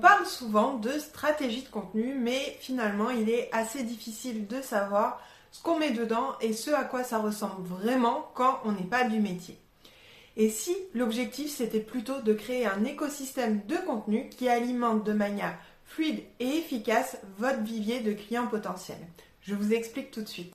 parle souvent de stratégie de contenu, mais finalement il est assez difficile de savoir ce qu'on met dedans et ce à quoi ça ressemble vraiment quand on n'est pas du métier. Et si l'objectif c'était plutôt de créer un écosystème de contenu qui alimente de manière fluide et efficace votre vivier de clients potentiels? Je vous explique tout de suite.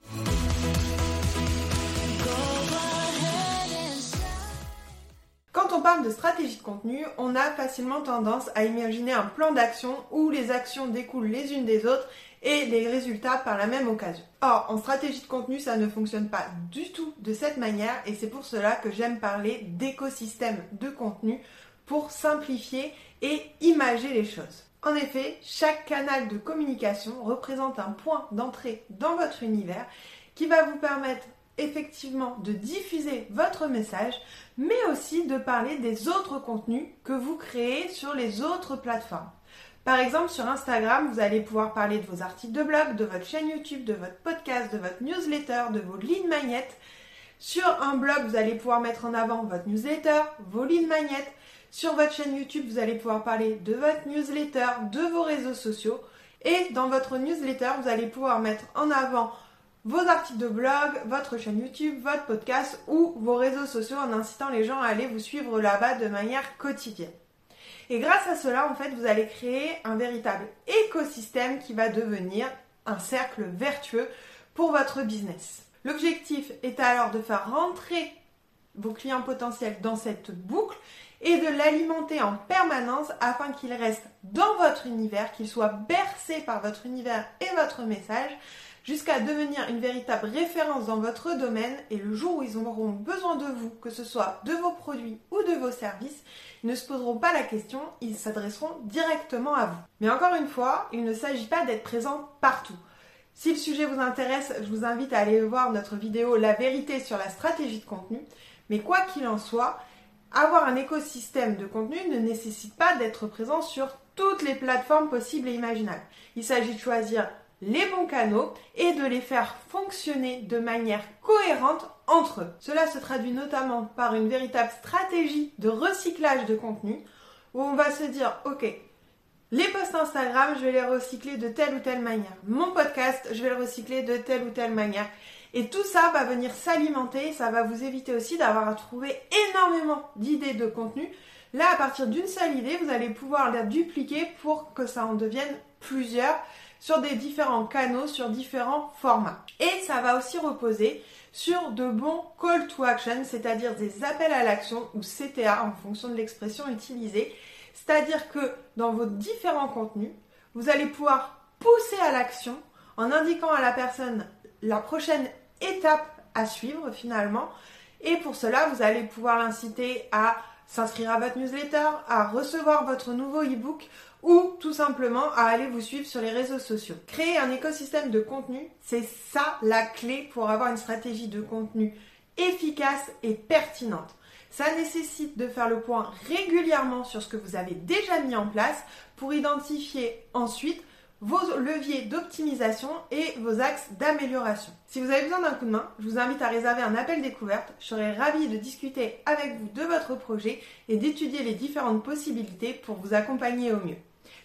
Parle de stratégie de contenu, on a facilement tendance à imaginer un plan d'action où les actions découlent les unes des autres et les résultats par la même occasion. Or, en stratégie de contenu, ça ne fonctionne pas du tout de cette manière et c'est pour cela que j'aime parler d'écosystème de contenu pour simplifier et imager les choses. En effet, chaque canal de communication représente un point d'entrée dans votre univers qui va vous permettre effectivement de diffuser votre message, mais aussi de parler des autres contenus que vous créez sur les autres plateformes. Par exemple, sur Instagram, vous allez pouvoir parler de vos articles de blog, de votre chaîne YouTube, de votre podcast, de votre newsletter, de vos lignes magnettes. Sur un blog, vous allez pouvoir mettre en avant votre newsletter, vos lignes magnettes. Sur votre chaîne YouTube, vous allez pouvoir parler de votre newsletter, de vos réseaux sociaux. Et dans votre newsletter, vous allez pouvoir mettre en avant vos articles de blog, votre chaîne YouTube, votre podcast ou vos réseaux sociaux en incitant les gens à aller vous suivre là-bas de manière quotidienne. Et grâce à cela, en fait, vous allez créer un véritable écosystème qui va devenir un cercle vertueux pour votre business. L'objectif est alors de faire rentrer vos clients potentiels dans cette boucle et de l'alimenter en permanence afin qu'il reste dans votre univers, qu'il soit bercé par votre univers et votre message jusqu'à devenir une véritable référence dans votre domaine et le jour où ils auront besoin de vous, que ce soit de vos produits ou de vos services, ils ne se poseront pas la question, ils s'adresseront directement à vous. Mais encore une fois, il ne s'agit pas d'être présent partout. Si le sujet vous intéresse, je vous invite à aller voir notre vidéo La vérité sur la stratégie de contenu. Mais quoi qu'il en soit, avoir un écosystème de contenu ne nécessite pas d'être présent sur toutes les plateformes possibles et imaginables. Il s'agit de choisir les bons canaux et de les faire fonctionner de manière cohérente entre eux. Cela se traduit notamment par une véritable stratégie de recyclage de contenu où on va se dire ok, les posts Instagram, je vais les recycler de telle ou telle manière. Mon podcast, je vais le recycler de telle ou telle manière. Et tout ça va venir s'alimenter, ça va vous éviter aussi d'avoir à trouver énormément d'idées de contenu. Là, à partir d'une seule idée, vous allez pouvoir la dupliquer pour que ça en devienne plusieurs sur des différents canaux, sur différents formats. Et ça va aussi reposer sur de bons call to action, c'est-à-dire des appels à l'action ou CTA en fonction de l'expression utilisée. C'est-à-dire que dans vos différents contenus, vous allez pouvoir pousser à l'action en indiquant à la personne la prochaine étape à suivre finalement. Et pour cela, vous allez pouvoir l'inciter à s'inscrire à votre newsletter, à recevoir votre nouveau e-book ou tout simplement à aller vous suivre sur les réseaux sociaux. Créer un écosystème de contenu, c'est ça la clé pour avoir une stratégie de contenu efficace et pertinente. Ça nécessite de faire le point régulièrement sur ce que vous avez déjà mis en place pour identifier ensuite vos leviers d'optimisation et vos axes d'amélioration. Si vous avez besoin d'un coup de main, je vous invite à réserver un appel découverte. Je serai ravie de discuter avec vous de votre projet et d'étudier les différentes possibilités pour vous accompagner au mieux.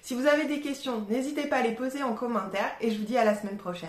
Si vous avez des questions, n'hésitez pas à les poser en commentaire et je vous dis à la semaine prochaine.